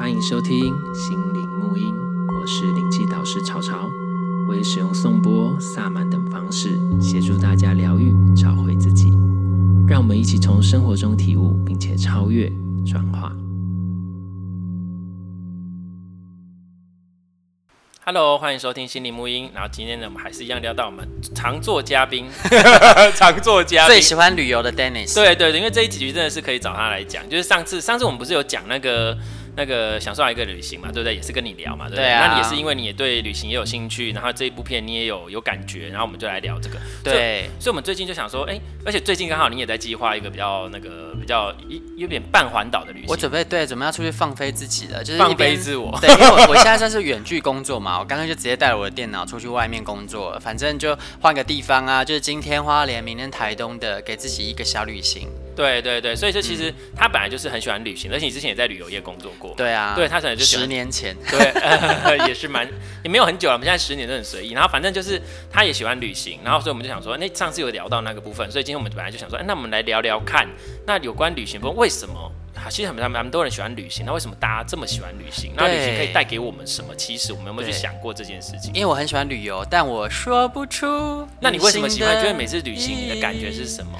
欢迎收听心灵沐音，我是灵气导师潮潮，我会使用颂钵、萨满等方式协助大家疗愈、找回自己。让我们一起从生活中体悟，并且超越、转化。Hello，欢迎收听心灵沐音。然后今天呢，我们还是一样聊到我们常做嘉宾，常做嘉宾最喜欢旅游的 Dennis。对对对，因为这一集真的是可以找他来讲。就是上次，上次我们不是有讲那个。那个享受一个旅行嘛，对不对？也是跟你聊嘛，对不对？那你也是因为你也对旅行也有兴趣，然后这一部片你也有有感觉，然后我们就来聊这个。对。所以，我们最近就想说，哎，而且最近刚好你也在计划一个比较那个比较一有点半环岛的旅行。我准备对，准备要出去放飞自己了，就是放飞自我。对，因为我我现在算是远距工作嘛，我刚刚就直接带了我的电脑出去外面工作，反正就换个地方啊，就是今天花莲，明天台东的，给自己一个小旅行。对对对，所以这其实他本来就是很喜欢旅行，而且你之前也在旅游业工作过。对啊，对他可能就十年前，对，呃、也是蛮也没有很久了，我们现在十年都很随意。然后反正就是他也喜欢旅行，然后所以我们就想说，那上次有聊到那个部分，所以今天我们本来就想说，哎，那我们来聊聊看，那有关旅行，不为什么？其实很蛮蛮多人喜欢旅行，那为什么大家这么喜欢旅行？那旅行可以带给我们什么？其实我们有没有去想过这件事情？因为我很喜欢旅游，但我说不出。那你为什么喜欢？觉得每次旅行你的感觉是什么？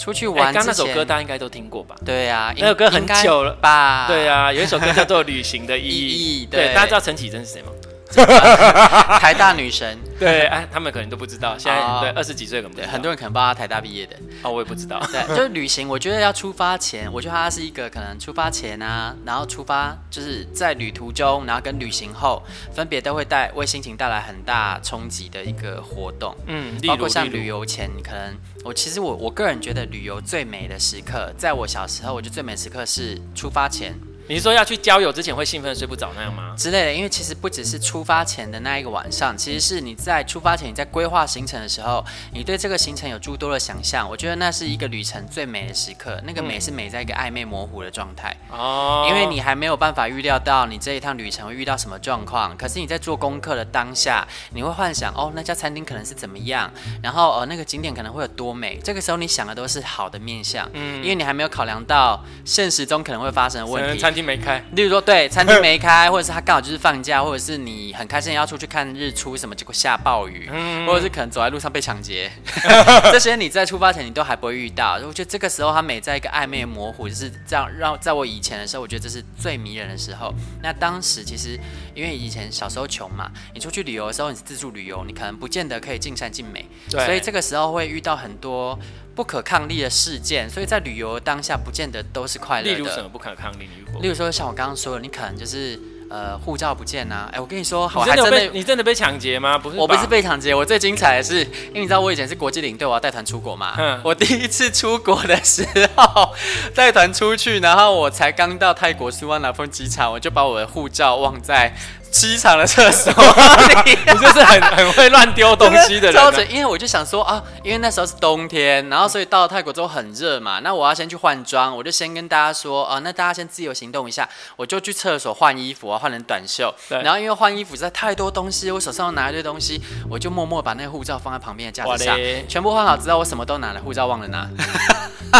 出去玩，刚那首歌大家应该都听过吧？对啊，那首歌很久了吧？对啊，有一首歌叫做《旅行的意义》意义。对，大家知道陈绮贞是谁吗？台大女神，对，哎，他们可能都不知道。现在对二十几岁可能对很多人可能不知道他台大毕业的。哦，我也不知道。对，就是旅行，我觉得要出发前，我觉得它是一个可能出发前啊，然后出发就是在旅途中，然后跟旅行后分别都会带为心情带来很大冲击的一个活动。嗯，包括像旅游前，你可能我其实我我个人觉得旅游最美的时刻，在我小时候，我觉得最美的时刻是出发前。你是说要去交友之前会兴奋睡不着那样吗？之类的，因为其实不只是出发前的那一个晚上，其实是你在出发前你在规划行程的时候，你对这个行程有诸多的想象。我觉得那是一个旅程最美的时刻，那个美是美在一个暧昧模糊的状态哦，因为你还没有办法预料到你这一趟旅程会遇到什么状况。可是你在做功课的当下，你会幻想哦，那家餐厅可能是怎么样，然后呃那个景点可能会有多美。这个时候你想的都是好的面相，嗯，因为你还没有考量到现实中可能会发生的问题。没开，例如说，对，餐厅没开，或者是他刚好就是放假，或者是你很开心要出去看日出什么，结果下暴雨，嗯、或者是可能走在路上被抢劫，这些你在出发前你都还不会遇到。我觉得这个时候他每在一个暧昧模糊，就是这样让在我以前的时候，我觉得这是最迷人的时候。那当时其实因为以前小时候穷嘛，你出去旅游的时候，你是自助旅游，你可能不见得可以尽善尽美，对所以这个时候会遇到很多。不可抗力的事件，所以在旅游当下不见得都是快乐的。例如什么不可抗力？例如说像我刚刚说的，你可能就是呃护照不见啊。哎、欸，我跟你说，我还真的你真的被抢劫吗？不是，我不是被抢劫。我最精彩的是，因为你知道我以前是国际领队，我要带团出国嘛。嗯。我第一次出国的时候，带团出去，然后我才刚到泰国苏万拿峰机场，我就把我的护照忘在。机场的厕所，你就是很很会乱丢东西的人、啊。因为我就想说啊，因为那时候是冬天，然后所以到了泰国之后很热嘛，那我要先去换装，我就先跟大家说啊，那大家先自由行动一下，我就去厕所换衣服啊，换成短袖。对然后因为换衣服实在太多东西，我手上又拿一堆东西，我就默默把那个护照放在旁边的架子上，嘞全部换好之后，我什么都拿了，护照忘了拿。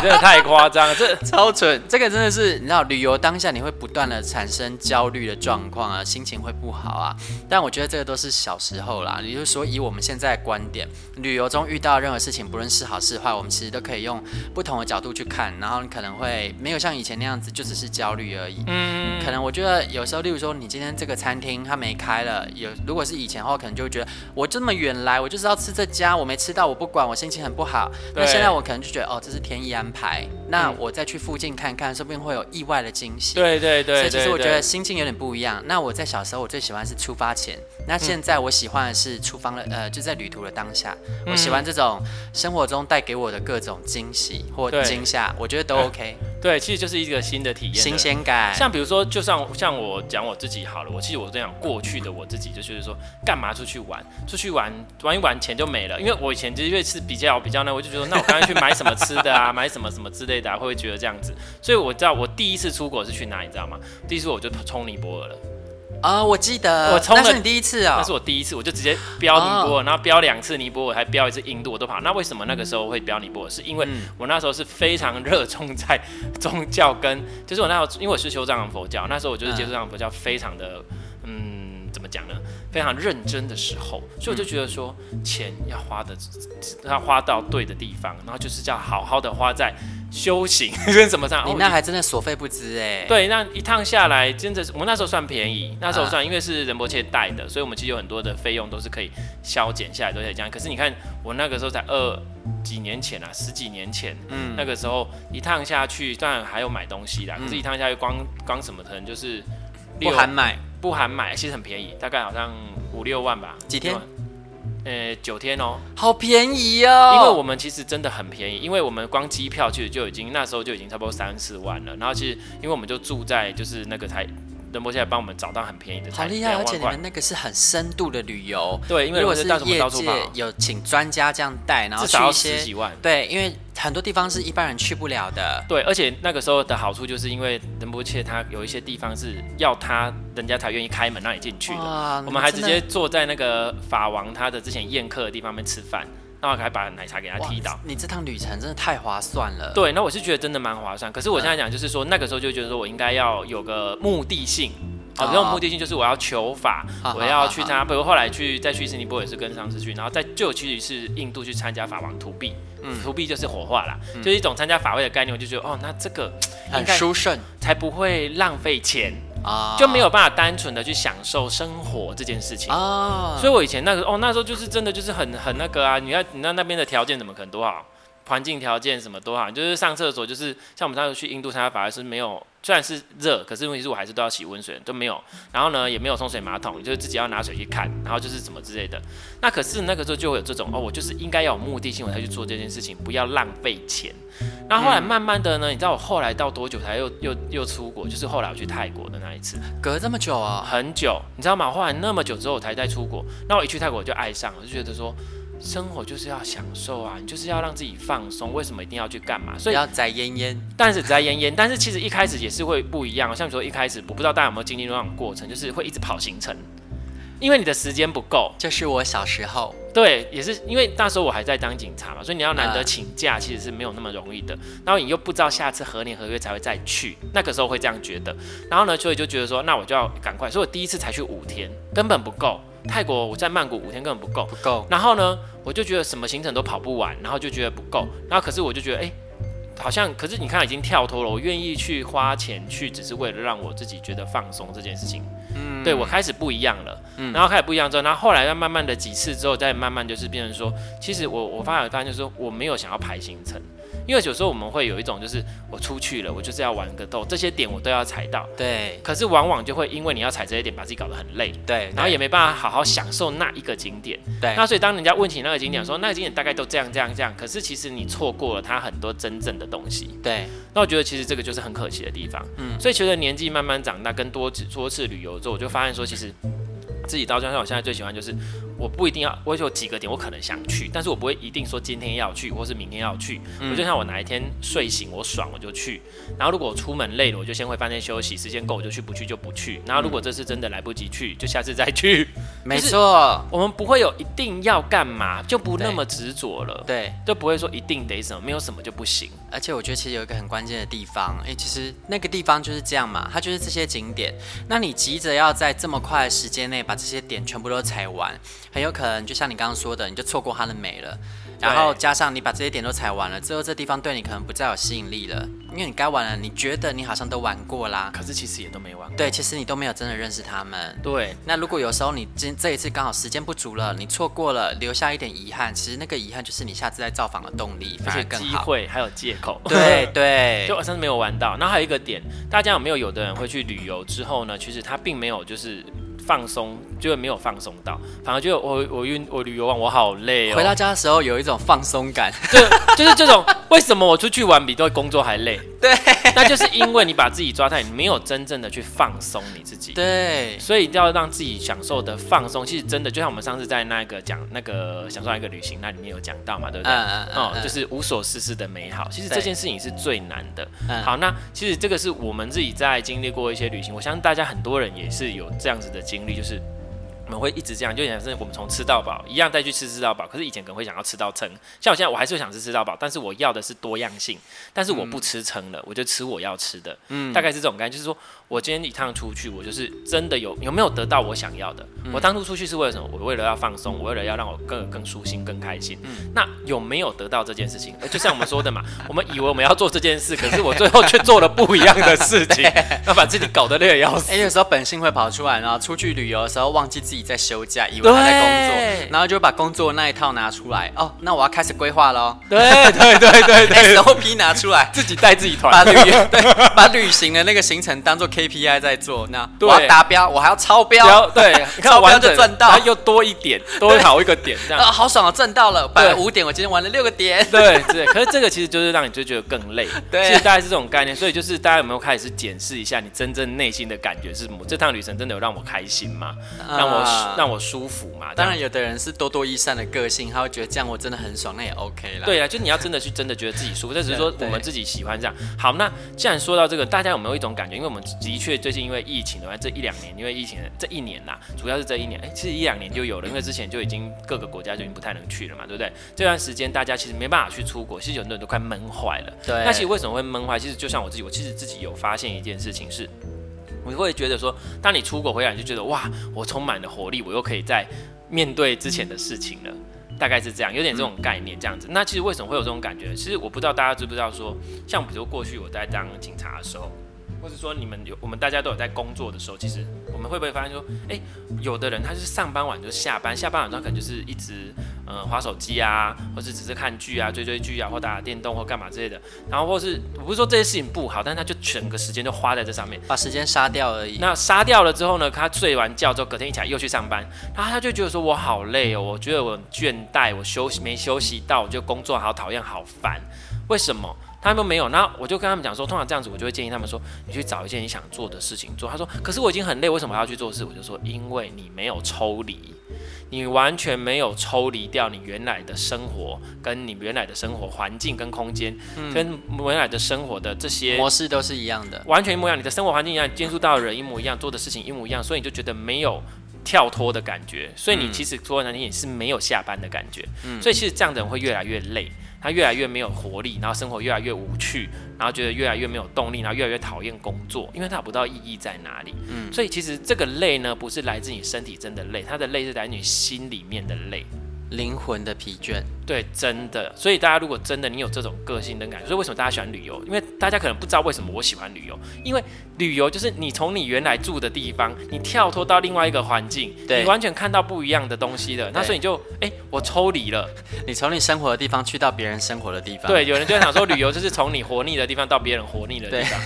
真的太夸张了，这 超蠢。这个真的是你知道，旅游当下你会不断的产生焦虑的状况啊，心情会。不好啊，但我觉得这个都是小时候啦。也就是说，以我们现在的观点，旅游中遇到任何事情，不论是好是坏，我们其实都可以用不同的角度去看。然后你可能会没有像以前那样子，就只是焦虑而已。嗯，可能我觉得有时候，例如说，你今天这个餐厅它没开了，有如果是以前的话，可能就会觉得我这么远来，我就是要吃这家，我没吃到我不管，我心情很不好。那现在我可能就觉得哦，这是天意安排。那我再去附近看看，说不定会有意外的惊喜。对对对，所以其实我觉得心境有点不一样。那我在小时候，我最喜欢是出发前，那现在我喜欢的是出发了，呃，就在旅途的当下，我喜欢这种生活中带给我的各种惊喜或惊吓，我觉得都 OK。对，其实就是一个新的体验，新鲜感。像比如说，就像像我讲我自己好了，我其实我这样过去的我自己，就是说，干嘛出去玩？出去玩玩一玩钱就没了。因为我以前其实因为是比较比较那，我就觉得那我刚刚去买什么吃的啊，买什么什么之类的，啊，会不会觉得这样子？所以我知道我第一次出国是去哪，你知道吗？第一次我就冲尼泊尔了。啊，我记得，我冲了，那是你第一次啊，那是我第一次，我就直接飙尼泊尔，然后飙两次尼泊尔，我还飙一次印度，我都跑。那为什么那个时候会飙尼泊尔？是因为我那时候是非常热衷在宗教跟，就是我那时候因为我是修藏佛教，那时候我就是接触藏佛教，非常的，嗯，怎么讲呢？非常认真的时候，所以我就觉得说，钱要花的，要花到对的地方，然后就是叫好好的花在。修行 跟什么上？你那还真的所费不赀哎。对，那一趟下来，真的是我们那时候算便宜。那时候算，因为是仁波切带的，所以我们其实有很多的费用都是可以削减下来，都可以这样。可是你看，我那个时候才二几年前啊，十几年前，嗯，那个时候一趟下去，当然还有买东西啦。可是，一趟下去光光什么可能就是不含买，不含买，其实很便宜，大概好像五六万吧。几天？呃，九天哦，好便宜哦！因为我们其实真的很便宜，因为我们光机票其实就已经那时候就已经差不多三四万了。然后其实因为我们就住在就是那个台仁波切帮我们找到很便宜的，好厉害！而且你们那个是很深度的旅游，对，因为如果是业界有请专家这样带，然后去一些几万，对，因为。很多地方是一般人去不了的。对，而且那个时候的好处就是因为仁波切他有一些地方是要他人家才愿意开门让你进去的。我们还直接坐在那个法王他的之前宴客的地方面吃饭，那我还把奶茶给他踢倒。你这趟旅程真的太划算了。对，那我是觉得真的蛮划算。可是我现在讲就是说，那个时候就觉得说我应该要有个目的性。好，这种目的性就是我要求法，我要去参加。比如后来去再去斯尼泊尔也是跟上次去，然后再就去一次印度去参加法王荼毗。嗯，荼毗就是火化啦，嗯、就是一种参加法会的概念。我就觉得哦，那这个很殊胜，才不会浪费钱啊，就没有办法单纯的去享受生活这件事情啊。所以我以前那个哦，那时候就是真的就是很很那个啊，你要你那那边的条件怎么可能多好？环境条件什么都好，就是上厕所，就是像我们上次去印度参加法会是没有，虽然是热，可是问题是我还是都要洗温水，都没有。然后呢，也没有冲水马桶，就是自己要拿水去看，然后就是什么之类的。那可是那个时候就会有这种哦，我就是应该要有目的性，我才去做这件事情，不要浪费钱。然后后来慢慢的呢，你知道我后来到多久才又又又出国？就是后来我去泰国的那一次，隔这么久啊？很久，你知道吗？后来那么久之后我才再出国，那我一去泰国我就爱上了，我就觉得说。生活就是要享受啊，你就是要让自己放松。为什么一定要去干嘛？所以要宅烟烟，但是宅烟烟，但是其实一开始也是会不一样。像你说一开始，我不知道大家有没有经历那种过程，就是会一直跑行程，因为你的时间不够。就是我小时候，对，也是因为那时候我还在当警察嘛，所以你要难得请假，其实是没有那么容易的。然后你又不知道下次何年何月才会再去，那个时候会这样觉得。然后呢，所以就觉得说，那我就要赶快。所以我第一次才去五天，根本不够。泰国我在曼谷五天根本不够，不够。然后呢，我就觉得什么行程都跑不完，然后就觉得不够。然后可是我就觉得，哎、欸，好像可是你看已经跳脱了，我愿意去花钱去，只是为了让我自己觉得放松这件事情。嗯，对我开始不一样了。嗯，然后开始不一样之后，然后后来再慢慢的几次之后，再慢慢就是变成说，其实我我发现发现就是说我没有想要排行程。因为有时候我们会有一种，就是我出去了，我就是要玩个够，这些点我都要踩到。对。可是往往就会因为你要踩这些点，把自己搞得很累。对。然后也没办法好好享受那一个景点。对。那所以当人家问起那个景点，说那个景点大概都这样这样这样，可是其实你错过了它很多真正的东西。对。那我觉得其实这个就是很可惜的地方。嗯。所以随着年纪慢慢长大，跟多次多次旅游之后，我就发现说，其实自己到加上我现在最喜欢就是。我不一定要，我有几个点我可能想去，但是我不会一定说今天要去，或是明天要去。嗯、我就像我哪一天睡醒我爽我就去，然后如果我出门累了，我就先回饭店休息，时间够我就去，不去就不去。然后如果这次真的来不及去，就下次再去。没错，我们不会有一定要干嘛，就不那么执着了。对，就不会说一定得什么，没有什么就不行。而且我觉得其实有一个很关键的地方，哎、欸，其实那个地方就是这样嘛，它就是这些景点。那你急着要在这么快的时间内把这些点全部都踩完，很有可能就像。你刚刚说的，你就错过它的美了，然后加上你把这些点都踩完了，之后这地方对你可能不再有吸引力了，因为你该玩了，你觉得你好像都玩过啦，可是其实也都没玩过。对，其实你都没有真的认识他们。对，那如果有时候你今这一次刚好时间不足了，你错过了，留下一点遗憾，其实那个遗憾就是你下次再造访的动力，而且机会还有借口。对 对，就我上次没有玩到。然后还有一个点，大家有没有有的人会去旅游之后呢？其实他并没有就是。放松就没有放松到，反而就我我运我旅游完我好累哦。回到家的时候有一种放松感，就就是这种为什么我出去玩比对工作还累？对，那就是因为你把自己抓太，你没有真正的去放松你自己。对，所以要让自己享受的放松，其实真的就像我们上次在那个讲那个享受一个旅行那里面有讲到嘛，对不对？嗯嗯嗯。哦，就是无所事事的美好，其实这件事情是最难的。好，那其实这个是我们自己在经历过一些旅行，我相信大家很多人也是有这样子的经历，就是。我们会一直这样，就想是我们从吃到饱一样再去吃吃到饱。可是以前可能会想要吃到撑，像我现在我还是会想吃吃到饱，但是我要的是多样性。但是我不吃撑了，我就吃我要吃的。嗯，大概是这种感觉，就是说我今天一趟出去，我就是真的有有没有得到我想要的？嗯、我当初出去是为了什么？我为了要放松，我为了要让我更更舒心、更开心。嗯，那有没有得到这件事情？就像我们说的嘛，我们以为我们要做这件事，可是我最后却做了不一样的事情，要把自己搞得累得要死。哎，有时候本性会跑出来，然后出去旅游的时候忘记自己。在休假，以为他在工作，然后就把工作那一套拿出来。哦，那我要开始规划喽。对对对对对，SOP 拿出来，自己带自己团，把旅对，把旅行的那个行程当做 KPI 在做。那我要达标，我还要超标。对，超标就赚到，又多一点，多好一个点，这样啊，好爽啊，赚到了，摆了五点，我今天玩了六个点。对对，可是这个其实就是让你就觉得更累。对，其实大概是这种概念。所以就是大家有没有开始检视一下你真正内心的感觉是什么？这趟旅程真的有让我开心吗？让我。让我舒服吗？当然，有的人是多多益善的个性，他会觉得这样我真的很爽，那也 OK 啦。对啊，就你要真的去真的觉得自己舒服，这只是说我们自己喜欢这样。好，那既然说到这个，大家有没有一种感觉？因为我们的确最近因为疫情的话，这一两年因为疫情这一年啦，主要是这一年，哎，其实一两年就有了，因为之前就已经各个国家就已经不太能去了嘛，对不对？这段时间大家其实没办法去出国，其实有很多人都快闷坏了。对。那其实为什么会闷坏？其实就像我自己，我其实自己有发现一件事情是。你会觉得说，当你出国回来，你就觉得哇，我充满了活力，我又可以再面对之前的事情了，大概是这样，有点这种概念这样子。那其实为什么会有这种感觉？其实我不知道大家知不知道说，像比如过去我在当警察的时候。或者说你们有我们大家都有在工作的时候，其实我们会不会发现说，哎、欸，有的人他就是上班晚就下班，下班晚他可能就是一直呃划手机啊，或是只是看剧啊、追追剧啊，或打打电动或干嘛之类的。然后或是我不是说这些事情不好，但他就整个时间就花在这上面，把时间杀掉而已。那杀掉了之后呢，他睡完觉之后，隔天一起来又去上班，然后他就觉得说我好累哦，我觉得我倦怠，我休息没休息到，我就工作好讨厌，好烦，为什么？他们都没有，那我就跟他们讲说，通常这样子，我就会建议他们说，你去找一件你想做的事情做。他说，可是我已经很累，为什么还要去做事？我就说，因为你没有抽离，你完全没有抽离掉你原来的生活，跟你原来的生活环境跟空间，嗯、跟原来的生活的这些模式都是一样的，完全一模一样。你的生活环境一样，接触到的人一模一样，做的事情一模一样，所以你就觉得没有跳脱的感觉。所以你其实说难听也是没有下班的感觉。嗯、所以其实这样的人会越来越累。他越来越没有活力，然后生活越来越无趣，然后觉得越来越没有动力，然后越来越讨厌工作，因为他不知道意义在哪里。嗯，所以其实这个累呢，不是来自你身体真的累，他的累是来自你心里面的累。灵魂的疲倦，对，真的。所以大家如果真的你有这种个性的感觉，所以为什么大家喜欢旅游？因为大家可能不知道为什么我喜欢旅游，因为旅游就是你从你原来住的地方，你跳脱到另外一个环境，对你完全看到不一样的东西的。那所以你就，哎、欸，我抽离了，你从你生活的地方去到别人生活的地方。对，有人就想说，旅游就是从你活腻的地方到别人活腻的地方。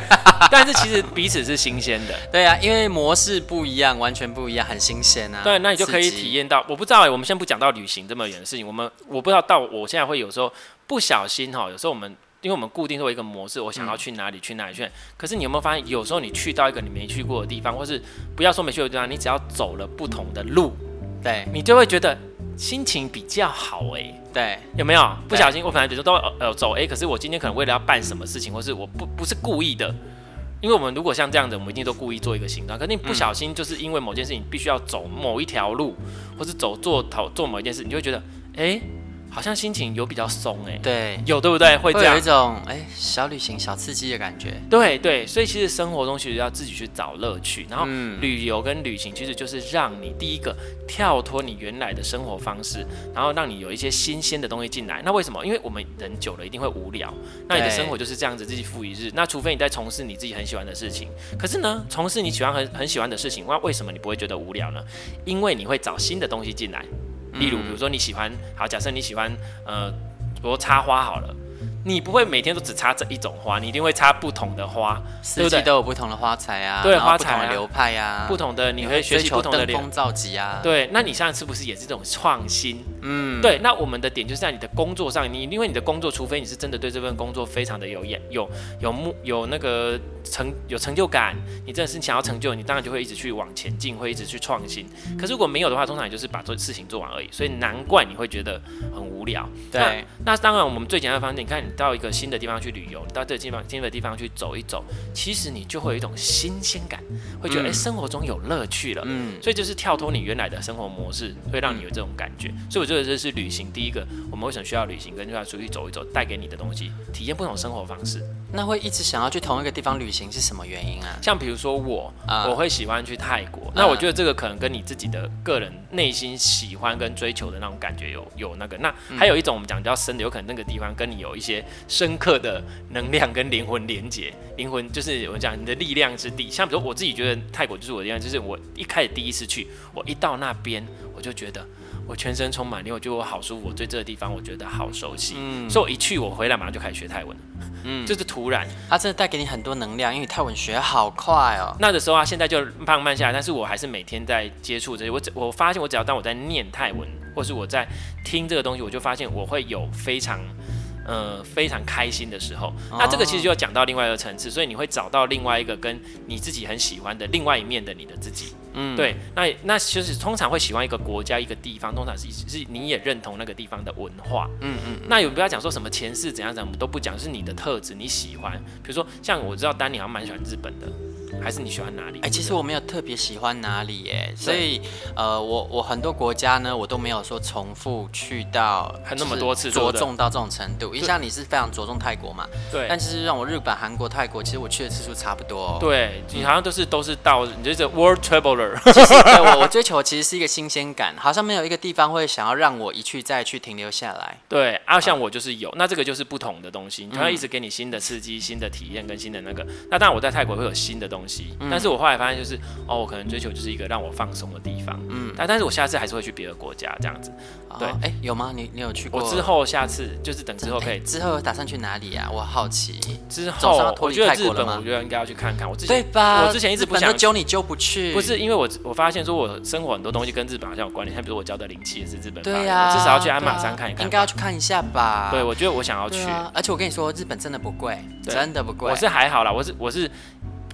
但是其实彼此是新鲜的。对啊，因为模式不一样，完全不一样，很新鲜啊。对，那你就可以体验到。我不知道哎、欸，我们先不讲到旅行这么远的事情，我们我不知道到我现在会有时候不小心哈，有时候我们因为我们固定做一个模式，我想要去哪里去哪里去，可是你有没有发现，有时候你去到一个你没去过的地方，或是不要说没去过的地方，你只要走了不同的路，对你就会觉得心情比较好哎、欸，对，有没有？不小心我可能比如说都呃走哎，可是我今天可能为了要办什么事情，或是我不不是故意的。因为我们如果像这样子，我们一定都故意做一个形状。可是你不小心，就是因为某件事情必须要走某一条路，或是走做头做某一件事，你就会觉得，哎。好像心情有比较松哎，对，有对不对？会这样，会有一种哎小旅行、小刺激的感觉。对对，所以其实生活中其实要自己去找乐趣，然后旅游跟旅行其实就是让你第一个跳脱你原来的生活方式，然后让你有一些新鲜的东西进来。那为什么？因为我们人久了一定会无聊，那你的生活就是这样子，日复一日。那除非你在从事你自己很喜欢的事情，可是呢，从事你喜欢很很喜欢的事情，那为什么你不会觉得无聊呢？因为你会找新的东西进来。例如，比如说你喜欢，好，假设你喜欢，呃，比如插花好了，你不会每天都只插这一种花，你一定会插不同的花，四季都有不同的花材啊，对，花材、不同的流派呀、啊，不同的你会学习不同的登峰造极啊。对，那你现在是不是也是这种创新？嗯，对。那我们的点就是在你的工作上，你因为你的工作，除非你是真的对这份工作非常的有眼有有目有那个成有成就感，你真的是想要成就，你当然就会一直去往前进，会一直去创新。可是如果没有的话，通常也就是把这事情做完而已。所以难怪你会觉得很无聊。对，那，那当然我们最简单的方式，你看你到一个新的地方去旅游，你到这个地方新的地方去走一走，其实你就会有一种新鲜感，会觉得哎、嗯欸，生活中有乐趣了。嗯，所以就是跳脱你原来的生活模式，会让你有这种感觉。所以我觉得这是旅行第一个，我们为什么需要旅行，跟就要出去走一走，带给你的东西，体验不同生活方式。那会一直想要去同一个地方旅行是什么原因啊？像比如说我，嗯、我会喜欢去泰国。嗯、那我觉得这个可能跟你自己的个人内心喜欢跟追求的那种感觉有有那个。那还有一种我们讲比较深的，有可能那个地方跟你有一些深刻的能量跟灵魂连接。灵魂就是我们讲你的力量之地。像比如我自己觉得泰国就是我的地方，就是我一开始第一次去，我一到那边我就觉得。我全身充满力，我觉得我好舒服，我对这个地方我觉得好熟悉，嗯，所以我一去我回来马上就开始学泰文，嗯，就是突然，它真的带给你很多能量，因为泰文学好快哦。那的时候啊，现在就慢慢下来，但是我还是每天在接触这些。我我发现我只要当我在念泰文，或是我在听这个东西，我就发现我会有非常。呃，非常开心的时候，那这个其实就要讲到另外一个层次，所以你会找到另外一个跟你自己很喜欢的另外一面的你的自己。嗯，对，那那其实通常会喜欢一个国家一个地方，通常是是你也认同那个地方的文化。嗯嗯。那有不要讲说什么前世怎样怎样，我们都不讲，是你的特质你喜欢。比如说像我知道丹尼好像蛮喜欢日本的。还是你喜欢哪里？哎、欸，其实我没有特别喜欢哪里耶，所以呃，我我很多国家呢，我都没有说重复去到很那么多次，着重到这种程度。因为像你是非常着重泰国嘛，对。但其实让我日本、韩国、泰国，其实我去的次数差不多、哦。对，你好像都是都是到，你就是 world traveler。其实对我我追求其实是一个新鲜感，好像没有一个地方会想要让我一去再去停留下来。对，啊，像我就是有，那这个就是不同的东西，它会一直给你新的刺激、新的体验跟新的那个。那当然我在泰国会有新的东西，但是我后来发现就是哦，我可能追求就是一个让我放松的地方，嗯，但但是我下次还是会去别的国家这样子，对，哎、欸，有吗？你你有去过？我之后下次就是等之后可以，之后打算去哪里啊？我好奇。之后我觉得日本，我觉得应该要去看看。我之前对吧？我之前一直不想揪你揪不去，不是因为我我发现说我生活很多东西跟日本好像有关联，像比如我教的灵气也是日本，对呀、啊，至少要去鞍马山看一看，应该要去看一下吧？对，我觉得我想要去，啊、而且我跟你说，日本真的不贵，真的不贵。我是还好啦，我是我是。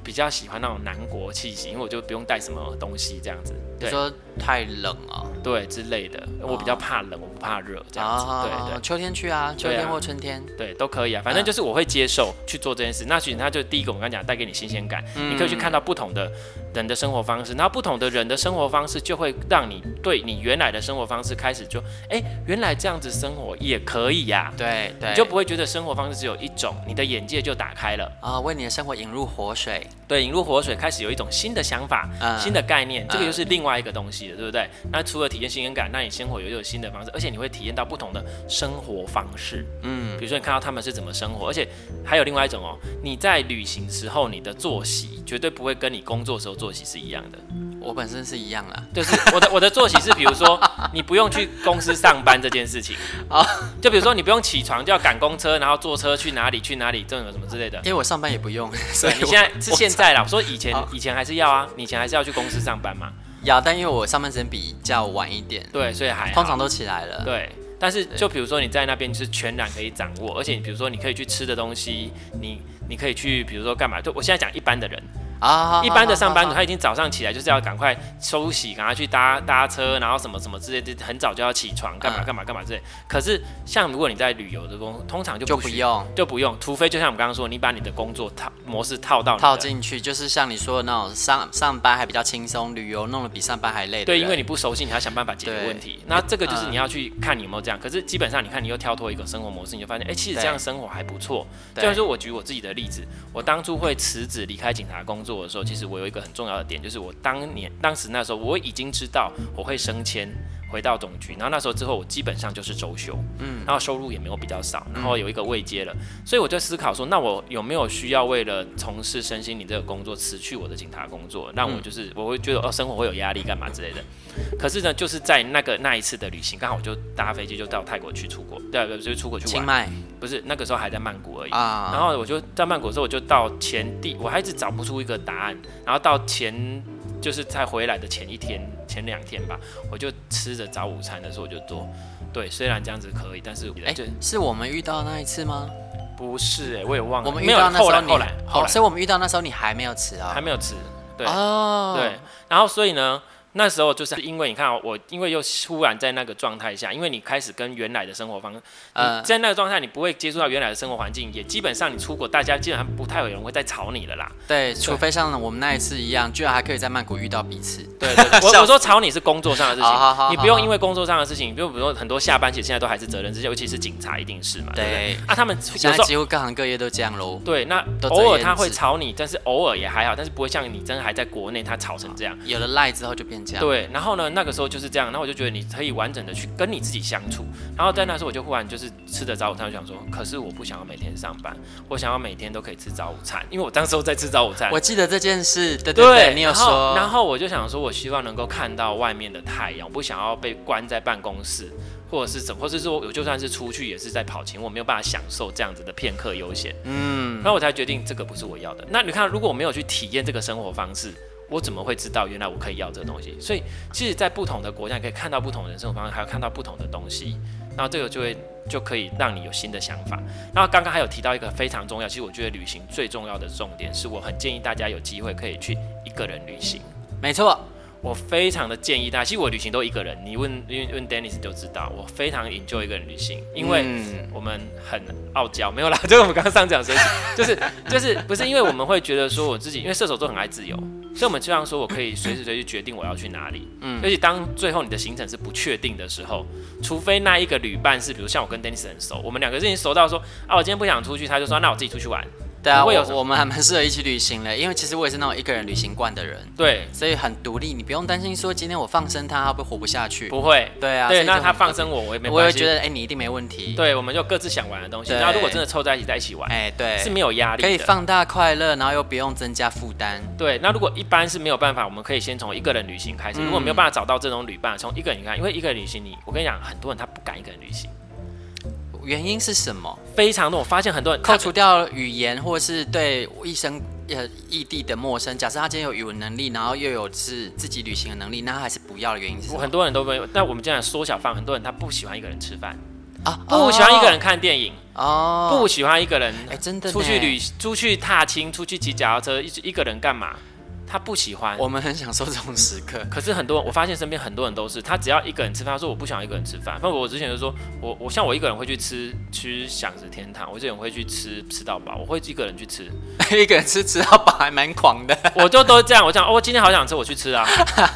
比较喜欢那种南国气息，因为我就不用带什么东西这样子。对，你说太冷啊？对之类的，我比较怕冷，我不怕热这样子。对对，秋天去啊，秋天或春天，对都可以啊。反正就是我会接受去做这件事。那其实它就第一个，我刚刚讲带给你新鲜感，你可以去看到不同的人的生活方式，然后不同的人的生活方式就会让你对你原来的生活方式开始就哎，原来这样子生活也可以呀。对对，你就不会觉得生活方式只有一种，你的眼界就打开了啊，为你的生活引入活水。对，引入活水，开始有一种新的想法、嗯、新的概念，这个又是另外一个东西了，对不对？那除了体验新鲜感，那你生活有一种新的方式，而且你会体验到不同的生活方式。嗯，比如说你看到他们是怎么生活，而且还有另外一种哦，你在旅行时候你的作息绝对不会跟你工作时候作息是一样的。我本身是一样的，就是我的我的作息是，比如说你不用去公司上班这件事情啊，就比如说你不用起床就要赶公车，然后坐车去哪里去哪里，这种什么之类的。因为我上班也不用，所以你现在是现在啦。我说以前以前还是要啊，你以前还是要去公司上班嘛。要，但因为我上班时间比较晚一点，对，所以还通常都起来了。对，但是就比如说你在那边是全然可以掌握，而且你比如说你可以去吃的东西，你你可以去比如说干嘛？就我现在讲一般的人。啊，一般的上班族他已经早上起来就是要赶快休息，赶快去搭搭车，然后什么什么之类的，很早就要起床，干嘛干嘛干嘛之类。可是像如果你在旅游的工，通常就不，就不用就不用，除非就像我们刚刚说，你把你的工作套模式套到套进去，就是像你说的那种上上班还比较轻松，旅游弄得比上班还累。对，因为你不熟悉，你要想办法解决问题。那这个就是你要去看你有没有这样。可是基本上你看你又跳脱一个生活模式，你就发现哎、欸，其实这样生活还不错。就像说我举我自己的例子，我当初会辞职离开警察工作的时候，其实我有。一个很重要的点就是，我当年当时那时候我已经知道我会升迁，回到总局，然后那时候之后我基本上就是周休，嗯，然后收入也没有比较少，然后有一个位阶了，所以我就思考说，那我有没有需要为了从事身心灵这个工作辞去我的警察工作，让我就是我会觉得哦生活会有压力干嘛之类的。可是呢，就是在那个那一次的旅行，刚好我就搭飞机就到泰国去出国，对，就出国去玩。清迈不是那个时候还在曼谷而已啊。然后我就在曼谷的时候，我就到前地，我还一直找不出一个答案。然后到前就是在回来的前一天、前两天吧，我就吃着早午餐的时候我就做。对，虽然这样子可以，但是哎，欸、是我们遇到那一次吗？不是哎、欸，我也忘了。我们遇到那时候，你来后来，后来，所以我们遇到那时候你还没有吃啊？还没有吃。对哦，对。然后所以呢？那时候就是因为你看我，因为又突然在那个状态下，因为你开始跟原来的生活方，呃，在那个状态，你不会接触到原来的生活环境，也基本上你出国，大家基本上不太有人会再吵你了啦。对，除非像我们那一次一样，居然还可以在曼谷遇到彼此。对，我我说吵你是工作上的事情，好好好好，你不用因为工作上的事情，比如比如说很多下班其实现在都还是责任制，尤其是警察一定是嘛。对，对，对。啊，他们现在几乎各行各业都这样喽。对，那偶尔他会吵你，但是偶尔也还好，但是不会像你真的还在国内他吵成这样。有了赖之后就变对，然后呢？那个时候就是这样，然后我就觉得你可以完整的去跟你自己相处。然后在那时候，我就忽然就是吃着早午餐，就想说，可是我不想要每天上班，我想要每天都可以吃早午餐，因为我当时候在吃早午餐。我记得这件事，对对对，你有说。然后，我就想说，我希望能够看到外面的太阳，我不想要被关在办公室，或者是怎，或者是说我就算是出去也是在跑勤，我没有办法享受这样子的片刻悠闲。嗯，然后我才决定这个不是我要的。那你看，如果我没有去体验这个生活方式。我怎么会知道原来我可以要这个东西？所以其实，在不同的国家，你可以看到不同的人生活方式，还有看到不同的东西，那这个就会就可以让你有新的想法。那刚刚还有提到一个非常重要，其实我觉得旅行最重要的重点，是我很建议大家有机会可以去一个人旅行。没错。我非常的建议大家，其实我旅行都一个人。你问问问 Dennis 就知道，我非常 enjoy 一个人旅行，因为我们很傲娇，没有啦，就是我们刚刚上讲说，就是就是不是因为我们会觉得说我自己，因为射手座很爱自由，所以我们经常说我可以随时随地决定我要去哪里。嗯，而且当最后你的行程是不确定的时候，除非那一个旅伴是，比如像我跟 Dennis 很熟，我们两个已经熟到说啊，我今天不想出去，他就说那我自己出去玩。对啊，我我们还蛮适合一起旅行的，因为其实我也是那种一个人旅行惯的人，对，所以很独立，你不用担心说今天我放生他会不会活不下去，不会，对啊，对，那他放生我，我也没关系，我也觉得哎、欸，你一定没问题，对，我们就各自想玩的东西，然后如果真的凑在一起在一起玩，哎，对，是没有压力，可以放大快乐，然后又不用增加负担，对，那如果一般是没有办法，我们可以先从一个人旅行开始，嗯、如果没有办法找到这种旅伴，从一个人看，因为一个人旅行你，你我跟你讲，很多人他不敢一个人旅行。原因是什么？非常多，我发现很多人扣除掉语言，或是对一生呃异地的陌生。假设他今天有语文能力，然后又有是自己旅行的能力，那他还是不要的原因是什么？很多人都没有。但我们这样缩小范围，很多人他不喜欢一个人吃饭啊，不喜欢一个人看电影哦，不喜欢一个人哎，真的出去旅出去踏青，出去骑脚踏车，一一个人干嘛？他不喜欢，我们很享受这种时刻。可是很多，我发现身边很多人都是，他只要一个人吃饭，他说我不想一个人吃饭。那我之前就说，我我像我一个人会去吃去享食天堂，我这种会去吃吃到饱，我会一个人去吃，一个人吃吃到饱还蛮狂的。我就都这样，我讲哦，我今天好想吃，我去吃啊。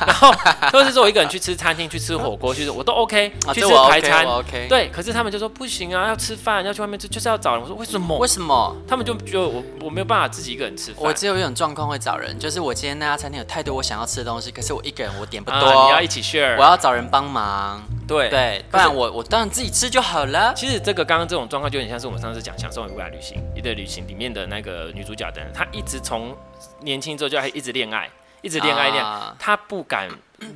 然后都是说我一个人去吃餐厅，去吃火锅，去吃我都 OK，去吃排餐 OK。对，可是他们就说不行啊，要吃饭，要去外面吃，就是要找人。我说为什么？为什么？他们就觉得我我没有办法自己一个人吃饭。我只有一种状况会找人，就是我。今天那家餐厅有太多我想要吃的东西，可是我一个人我点不多，啊、你要一起 share，我要找人帮忙。对对，不然我我当然自己吃就好了。其实这个刚刚这种状况就很像是我们上次讲《享受未来旅行》一对旅行里面的那个女主角的人，她一直从年轻之后就还一直恋爱，一直恋爱恋，啊、她不敢。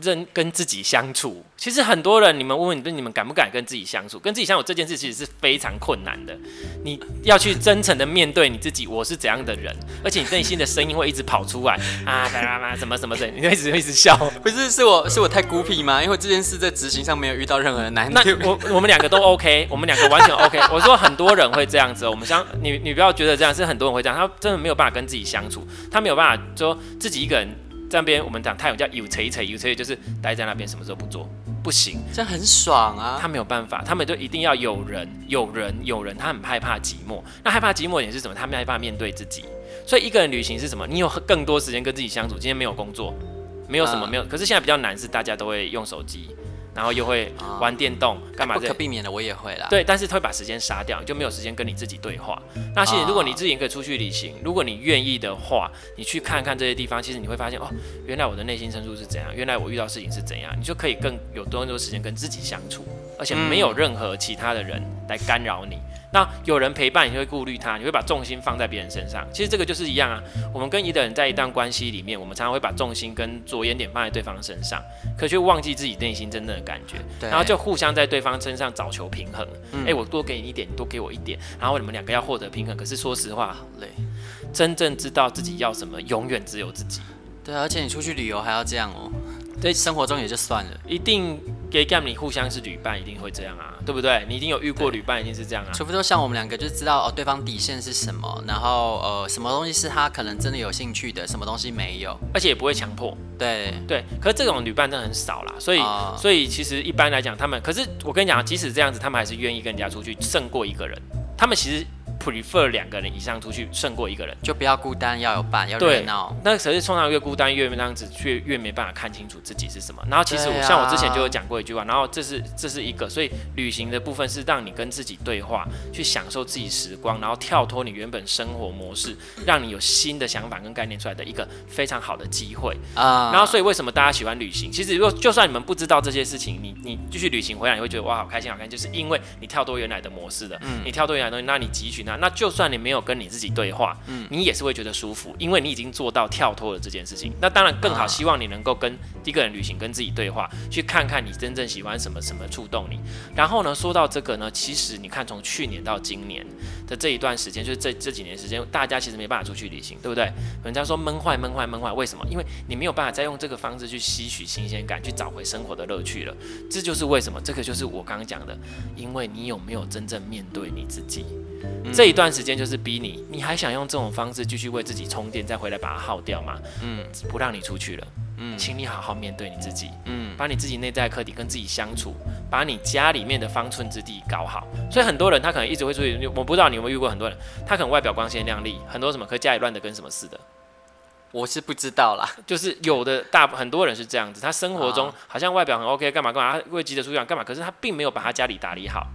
人跟自己相处，其实很多人，你们问问你，你们敢不敢跟自己相处？跟自己相处这件事其实是非常困难的。你要去真诚的面对你自己，我是怎样的人，而且你内心的声音会一直跑出来啊，什么什么什么的，你会一直会一直笑。不是，是我是我太孤僻吗？因为这件事在执行上没有遇到任何的难题。那我我们两个都 OK，我们两个完全 OK。我说很多人会这样子，我们相你你不要觉得这样，是很多人会这样，他真的没有办法跟自己相处，他没有办法说自己一个人。这边我们讲泰文叫有贼贼，有贼就是待在那边什么时候不做不行，这很爽啊。他没有办法，他们就一定要有人，有人，有人。他很害怕寂寞，那害怕寂寞也是什么？他们害怕面对自己。所以一个人旅行是什么？你有更多时间跟自己相处。今天没有工作，没有什么，没有。可是现在比较难是大家都会用手机，然后又会玩电动，干、哦、嘛？不可避免的，我也会啦。对，但是会把时间杀掉，就没有时间跟你自己对话。那其实如果你自己可以出去旅行，如果你愿意的话，你去看看这些地方，其实你会发现哦，原来我的内心深处是怎样，原来我遇到事情是怎样，你就可以更有多多时间跟自己相处，而且没有任何其他的人来干扰你。那有人陪伴，你就会顾虑他，你会把重心放在别人身上。其实这个就是一样啊。我们跟一个人在一段关系里面，我们常常会把重心跟着眼点放在对方身上，可却忘记自己内心真正的感觉。然后就互相在对方身上找求平衡。哎、嗯欸，我多给你一点，你多给我一点，然后你们两个要获得平衡。可是说实话，好累。真正知道自己要什么，永远只有自己。对，啊而且你出去旅游还要这样哦。在生活中也就算了，一定。给 g a 你互相是旅伴，一定会这样啊，对不对？你一定有遇过旅伴，一定是这样啊。除非说像我们两个就知道哦，对方底线是什么，然后呃，什么东西是他可能真的有兴趣的，什么东西没有，而且也不会强迫。对对，可是这种旅伴真的很少啦，所以、哦、所以其实一般来讲，他们可是我跟你讲，即使这样子，他们还是愿意跟人家出去，胜过一个人。他们其实。Prefer 两个人以上出去胜过一个人，就不要孤单，要有伴，要热闹。那可是通常越孤单越那样子，越越没办法看清楚自己是什么。然后其实我像我之前就有讲过一句话，然后这是这是一个，所以旅行的部分是让你跟自己对话，去享受自己时光，然后跳脱你原本生活模式，让你有新的想法跟概念出来的一个非常好的机会啊。然后所以为什么大家喜欢旅行？其实如果就算你们不知道这些事情，你你继续旅行回来，你会觉得哇好开心好开心，就是因为你跳脱原来的模式了。嗯，你跳脱原来的东西，那你汲取那那就算你没有跟你自己对话，嗯，你也是会觉得舒服，因为你已经做到跳脱了这件事情。那当然更好，希望你能够跟一个人旅行，跟自己对话，去看看你真正喜欢什么，什么触动你。然后呢，说到这个呢，其实你看从去年到今年的这一段时间，就是这这几年时间，大家其实没办法出去旅行，对不对？人家说闷坏闷坏闷坏，为什么？因为你没有办法再用这个方式去吸取新鲜感，去找回生活的乐趣了。这就是为什么，这个就是我刚刚讲的，因为你有没有真正面对你自己？嗯、这一段时间就是逼你，你还想用这种方式继续为自己充电，再回来把它耗掉吗？嗯，不让你出去了。嗯，请你好好面对你自己。嗯，把你自己内在课题跟自己相处，把你家里面的方寸之地搞好。所以很多人他可能一直会出去，我不知道你有没有遇过很多人，他可能外表光鲜亮丽，很多什么，可家里乱的跟什么似的。我是不知道啦，就是有的大很多人是这样子，他生活中好像外表很 OK，干嘛干嘛，他会急着出去干嘛，可是他并没有把他家里打理好。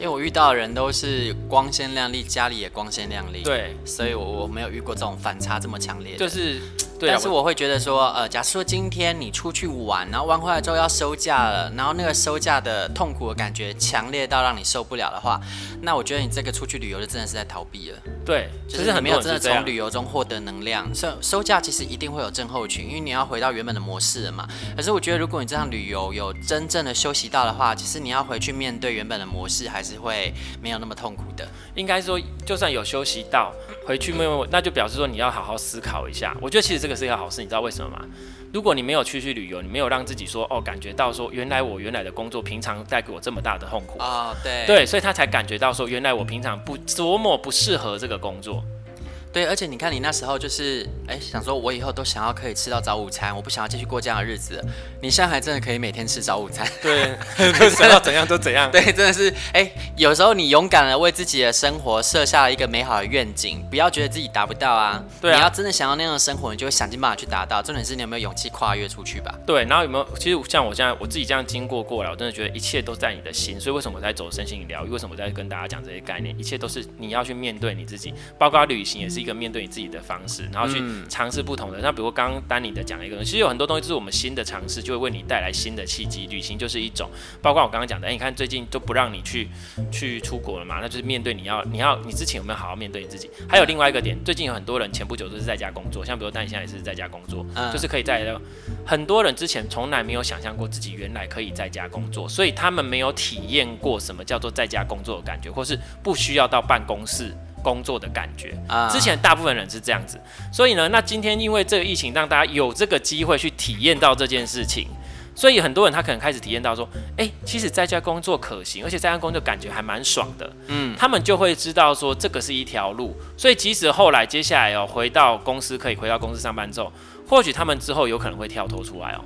因为我遇到的人都是光鲜亮丽，家里也光鲜亮丽，对，所以我我没有遇过这种反差这么强烈的。就是，对啊，但是我会觉得说，呃，假设说今天你出去玩，然后玩回来之后要收假了，然后那个收假的痛苦的感觉强烈到让你受不了的话，那我觉得你这个出去旅游就真的是在逃避了。对，就是你没有真的从旅游中获得能量。收收假其实一定会有症候群，因为你要回到原本的模式了嘛。可是我觉得，如果你这趟旅游有真正的休息到的话，其实你要回去面对原本的模式，还是会没有那么痛苦的。应该说，就算有休息到，回去没有，那就表示说你要好好思考一下。我觉得其实这个是一个好事，你知道为什么吗？如果你没有出去旅游，你没有让自己说哦，感觉到说原来我原来的工作平常带给我这么大的痛苦啊，对对，所以他才感觉到说原来我平常不多么不适合这个工作。对，而且你看，你那时候就是，哎，想说，我以后都想要可以吃到早午餐，我不想要继续过这样的日子。你现在还真的可以每天吃早午餐，对，想要怎样都怎样。对，真的是，哎，有时候你勇敢的为自己的生活设下了一个美好的愿景，不要觉得自己达不到啊。对啊。你要真的想要那样的生活，你就会想尽办法去达到。重点是你有没有勇气跨越出去吧？对，然后有没有？其实像我现在我自己这样经过过来，我真的觉得一切都在你的心。所以为什么我在走身心灵疗愈？为什么我在跟大家讲这些概念？一切都是你要去面对你自己，包括旅行也是一个面对你自己的。方式，然后去尝试不同的。那比如刚刚丹尼的讲一个东西，其实有很多东西就是我们新的尝试，就会为你带来新的契机。旅行就是一种，包括我刚刚讲的，哎，你看最近都不让你去去出国了嘛，那就是面对你要你要你之前有没有好好面对你自己？还有另外一个点，最近有很多人前不久都是在家工作，像比如丹尼现在也是在家工作，就是可以在很多人之前从来没有想象过自己原来可以在家工作，所以他们没有体验过什么叫做在家工作的感觉，或是不需要到办公室。工作的感觉。啊，之前大部分人是这样子，所以呢，那今天因为这个疫情让大家有这个机会去体验到这件事情，所以很多人他可能开始体验到说，哎，其实在家工作可行，而且在家工作感觉还蛮爽的，嗯，他们就会知道说这个是一条路，所以即使后来接下来哦回到公司可以回到公司上班之后，或许他们之后有可能会跳脱出来哦。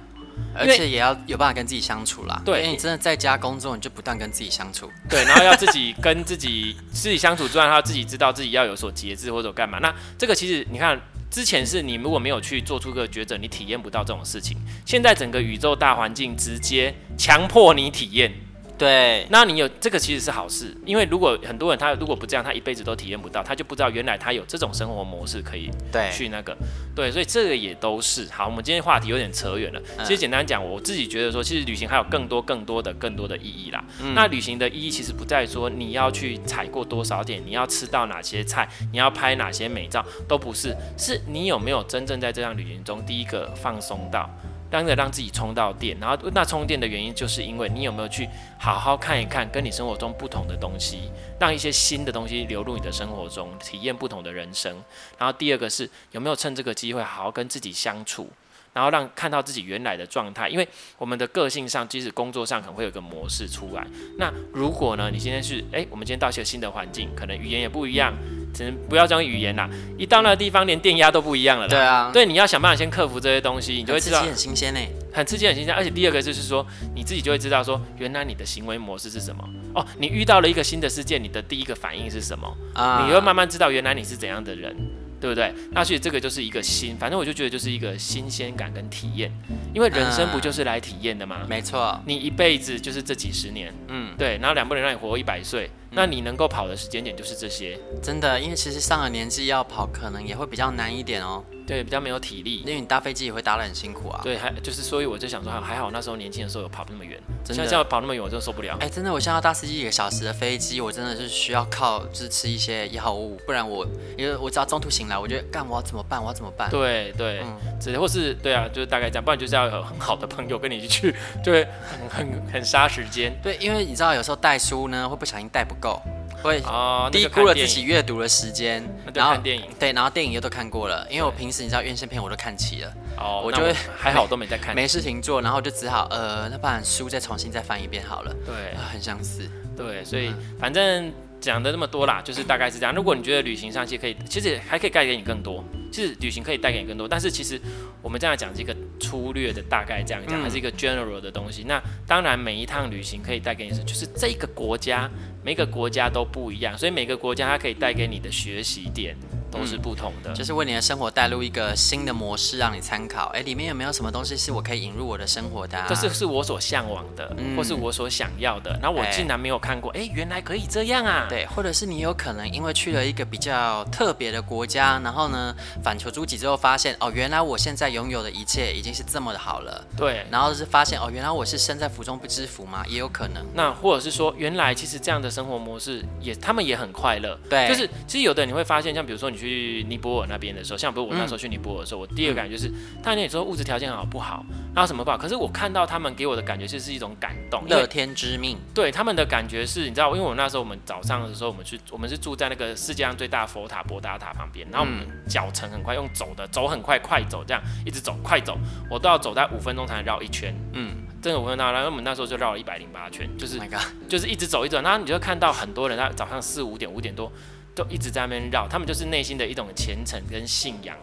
而且也要有办法跟自己相处啦。对，因为你真的在家工作，你就不断跟自己相处。对，然后要自己 跟自己自己相处之外，还要自己知道自己要有所节制或者干嘛。那这个其实你看，之前是你如果没有去做出个抉择，你体验不到这种事情。现在整个宇宙大环境直接强迫你体验。对，那你有这个其实是好事，因为如果很多人他如果不这样，他一辈子都体验不到，他就不知道原来他有这种生活模式可以去那个，对，所以这个也都是好。我们今天话题有点扯远了，其实简单讲，我自己觉得说，其实旅行还有更多更多的更多的意义啦。嗯、那旅行的意义其实不在说你要去踩过多少点，你要吃到哪些菜，你要拍哪些美照，都不是，是你有没有真正在这趟旅行中第一个放松到。当着让自己充到电，然后那充电的原因就是因为你有没有去好好看一看跟你生活中不同的东西，让一些新的东西流入你的生活中，体验不同的人生。然后第二个是有没有趁这个机会好好跟自己相处。然后让看到自己原来的状态，因为我们的个性上，即使工作上可能会有一个模式出来。那如果呢，你今天是诶，我们今天到一个新的环境，可能语言也不一样，只能不要讲语言啦，一到那个地方，连电压都不一样了。对啊，对，你要想办法先克服这些东西，你就会知道很新鲜呢，很刺激，很新鲜。而且第二个就是说，你自己就会知道说，原来你的行为模式是什么。哦，你遇到了一个新的事件，你的第一个反应是什么？啊，你会慢慢知道原来你是怎样的人。对不对？那所以这个就是一个新，反正我就觉得就是一个新鲜感跟体验，因为人生不就是来体验的吗？嗯，没错，你一辈子就是这几十年，嗯，对，然后两不能让你活一百岁。那你能够跑的时间点就是这些，真的，因为其实上了年纪要跑，可能也会比较难一点哦。对，比较没有体力，因为你搭飞机也会搭得很辛苦啊。对，还就是，所以我就想说，还好那时候年轻的时候有跑那么远，真的，现在要跑那么远我真的受不了。哎，真的，我现在要搭十几个小时的飞机，我真的是需要靠支持一些药物，不然我因为我只要中途醒来，我觉得干我要怎么办？我要怎么办？对对，只、嗯、或是对啊，就是大概这样，不然就是要有很好的朋友跟你一起去，就会很 很很杀时间。对，因为你知道有时候带书呢会不小心带不够。会低估了自己阅读的时间，然后看电影，对，然后电影又都看过了，因为我平时你知道院线片我都看齐了，哦，我就会还好都没在看，没事情做，然后就只好呃，那把书再重新再翻一遍好了，对，很相似，对，所以反正讲的那么多啦，就是大概是这样。如果你觉得旅行上其实可以，其实还可以带给你更多，其实旅行可以带给你更多，但是其实我们这样讲是一个粗略的大概这样讲，它是一个 general 的东西。那当然每一趟旅行可以带给你是，就是这个国家。每个国家都不一样，所以每个国家它可以带给你的学习点都是不同的，嗯，就是为你的生活带入一个新的模式让你参考。哎，里面有没有什么东西是我可以引入我的生活的，啊？这是是我所向往的，嗯，或是我所想要的。那我竟然没有看过，哎，原来可以这样啊！对，或者是你有可能因为去了一个比较特别的国家，然后呢，反求诸己之后发现，哦，原来我现在拥有的一切已经是这么的好了。对，然后是发现，哦，原来我是身在福中不知福嘛，也有可能。那或者是说，原来其实这样的生活模式也，他们也很快乐。对，就是其实有的你会发现，像比如说你去尼泊尔。那边的时候，像比如我那时候去尼泊尔的时候，嗯、我第二个感觉就是，他那里说物质条件好不好，然后什么不好，可是我看到他们给我的感觉就是一种感动，乐天知命。对，他们的感觉是，你知道，因为我那时候我们早上的时候，我们去，我们是住在那个世界上最大的佛塔博达塔旁边，然后我们脚程很快，用走的，走很快，快走这样一直走，快走，我都要走在五分钟才能绕一圈，嗯，真的五分钟，然后我们那时候就绕了一百零八圈，就是，oh、就是一直走一直走，然后你就会看到很多人，他早上四五点五点多。就一直在那边绕，他们就是内心的一种虔诚跟信仰。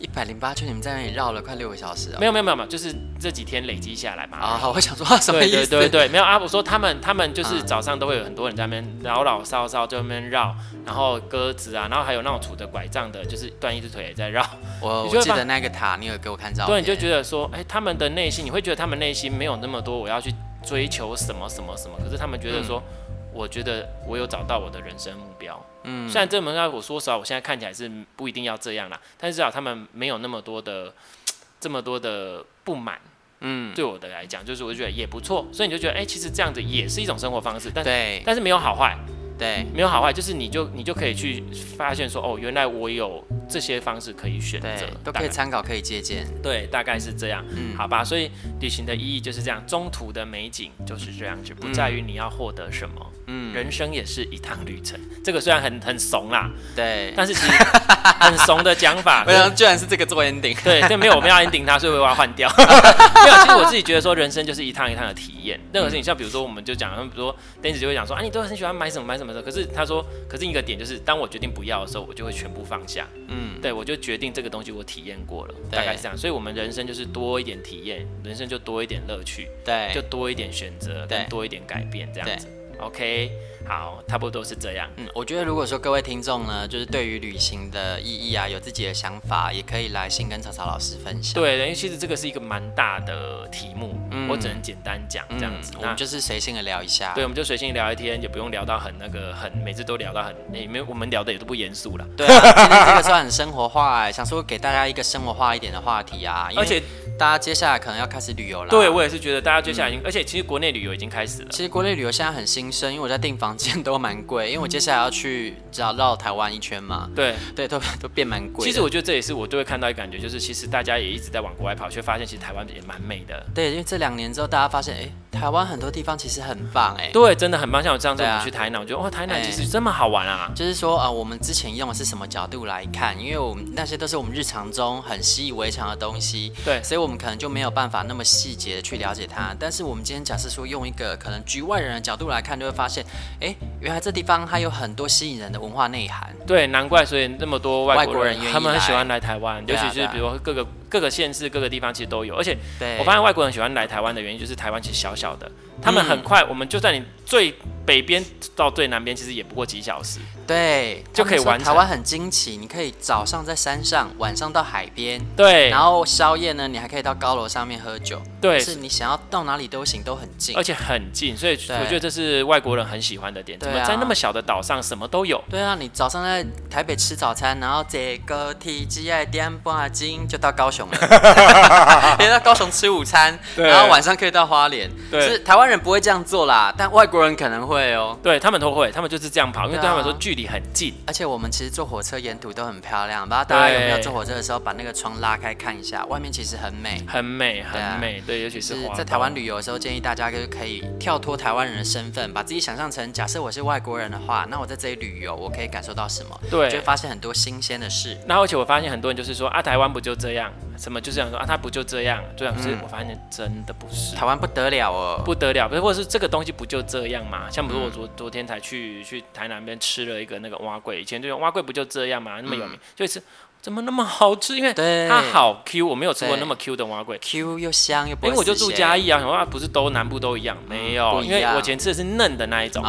一百零八圈，你们在那里绕了快六个小时啊？没有没有没有没有，就是这几天累积下来嘛。啊，好，我想说什么意思？对对对，没有啊。我说他们他们就是早上都会有很多人在那边老老少少就在那边绕，然后鸽子啊，然后还有那种杵着拐杖的，就是断一只腿也在绕。我我记得那个塔，你有给我看照片。对，你就觉得说，哎，他们的内心，你会觉得他们内心没有那么多我要去追求什么什么什么，可是他们觉得说。嗯我觉得我有找到我的人生目标，嗯，虽然这门要我说实话，我现在看起来是不一定要这样啦，但是至少他们没有那么多的 这么多的不满，嗯，对我的来讲，就是我觉得也不错，所以你就觉得，哎、欸，其实这样子也是一种生活方式，但对，但是没有好坏。对，没有好坏，就是你就你就可以去发现说，哦，原来我有这些方式可以选择，都可以参考，可以借鉴。对，大概是这样，嗯，好吧。所以旅行的意义就是这样，中途的美景就是这样子，不在于你要获得什么，嗯，人生也是一趟旅程。这个虽然很很怂啦，对，但是其实 很怂的讲法，没有，居然是这个做 ending，对，这没有我们要 ending 它，所以我要换掉。没有，其实我自己觉得说，人生就是一趟一趟的体验。任何事情，像比如说，我们就讲，比如说，Dennis 就会讲说，啊，你都很喜欢买什么买什么的，可是他说。可是一个点就是，当我决定不要的时候，我就会全部放下。嗯，对，我就决定这个东西我体验过了，大概是这样。所以，我们人生就是多一点体验，人生就多一点乐趣，对，就多一点选择，跟多一点改变，这样子。OK。好，差不多是这样。嗯，我觉得如果说各位听众呢，就是对于旅行的意义啊，有自己的想法，也可以来信跟草草老师分享。对，因为其实这个是一个蛮大的题目，嗯、我只能简单讲这样子。嗯、我们就是随性的聊一下。对，我们就随性聊一天，也不用聊到很那个很，每次都聊到很，也没有我们聊的也都不严肃了。对啊，今天这个算很生活化，哎，想说给大家一个生活化一点的话题啊，而且。大家接下来可能要开始旅游了。对，我也是觉得大家接下来已经，嗯、而且其实国内旅游已经开始了。其实国内旅游现在很新生，因为我在订房间都蛮贵，因为我接下来要去只要绕台湾一圈嘛。对对，都 都变蛮贵。其实我觉得这也是我都会看到一个感觉，就是其实大家也一直在往国外跑，却发现其实台湾也蛮美的。对，因为这两年之后，大家发现，哎、欸。台湾很多地方其实很棒哎，对，真的很棒。像我这样子，我们去台南，我觉得哇，台南其实这么好玩啊。就是说啊，我们之前用的是什么角度来看？因为我们那些都是我们日常中很习以为常的东西，对，所以我们可能就没有办法那么细节的去了解它。但是我们今天假设说用一个可能局外人的角度来看，就会发现，哎，原来这地方它有很多吸引人的文化内涵。对，难怪所以那么多外国人他们很喜欢来台湾，尤其是比如各个各个县市各个地方其实都有。而且我发现外国人喜欢来台湾的原因，就是台湾其实小小的。他们很快，我们就在你最北边到最南边，其实也不过几小时，对，就可以完成。台湾很惊奇，你可以早上在山上，晚上到海边，对，然后宵夜呢，你还可以到高楼上面喝酒，对，是你想要到哪里都行，都很近，而且很近，所以我觉得这是外国人很喜欢的点。怎么在那么小的岛上什么都有？对啊，你早上在台北吃早餐，然后这个 T G I 点半斤就到高雄了，可以到高雄吃午餐，然后晚上可以到花莲，对，是台湾人不会这样做啦，但外国人可能会哦。对，他们都会，他们就是这样跑，因为对他们说距离很近。而且我们其实坐火车沿途都很漂亮，不知道大家有没有坐火车的时候把那个窗拉开看一下，外面其实很美，很美，很美。对，尤其是在台湾旅游的时候，建议大家就是可以跳脱台湾人的身份，把自己想象成假设我是外国人的话，那我在这里旅游，我可以感受到什么？对，就会发现很多新鲜的事。那而且我发现很多人就是说啊，台湾不就这样？什么就是想说啊，他不就这样？这样可是我发现真的不是，台湾不得了哦，不得了，不是，或者是这个东西不就这样嘛？像比如我昨昨天才去去台南边吃了一个那个蛙桂，以前就用碗粿不就这样嘛？那么有名，就是怎么那么好吃？因为它好 Q，我没有吃过那么 Q 的蛙桂，Q 又香又不。因为我就住嘉义啊，想说啊，不是都南部都一样？没有，因为我以前吃的是嫩的那一种，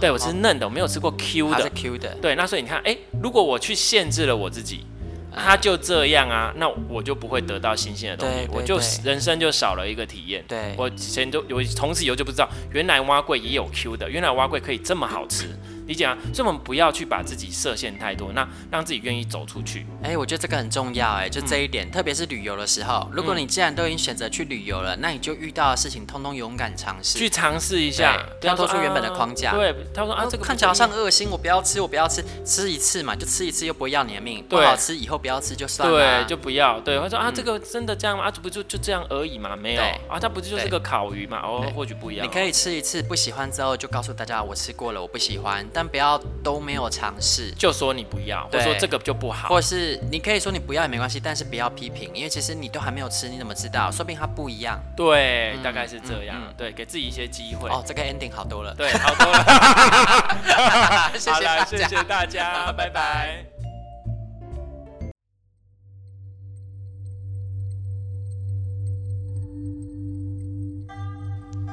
对我吃嫩的，我没有吃过 Q 的，Q 的。对，那所以你看，哎，如果我去限制了我自己。他就这样啊，那我就不会得到新鲜的东西，我就人生就少了一个体验。对，我以前都有，从此以后就不知道，原来蛙贵也有 Q 的，原来蛙贵可以这么好吃。理解啊，所以我们不要去把自己设限太多，那让自己愿意走出去。哎、欸，我觉得这个很重要，哎，就这一点，嗯、特别是旅游的时候，如果你既然都已经选择去旅游了，那你就遇到的事情，通通勇敢尝试，去尝试一下，跳脱出原本的框架。对，他说啊，这个看起来好像恶心，我不要吃，我不要吃，吃一次嘛，就吃一次，又不会要你的命，对不好吃，以后不要吃就算了，对，就不要。对，他说啊，这个真的这样吗？啊，不就就这样而已嘛，没有啊，它不就是个烤鱼嘛？哦，或许不一样。你可以吃一次，不喜欢之后就告诉大家我吃过了，我不喜欢，但不要都。没有尝试就说你不要，或者说这个就不好，或是你可以说你不要也没关系，但是不要批评，因为其实你都还没有吃，你怎么知道？说不定它不一样。对，大概是这样。对，给自己一些机会。哦，这个 ending 好多了。对，好多了。谢谢谢谢大家，拜拜。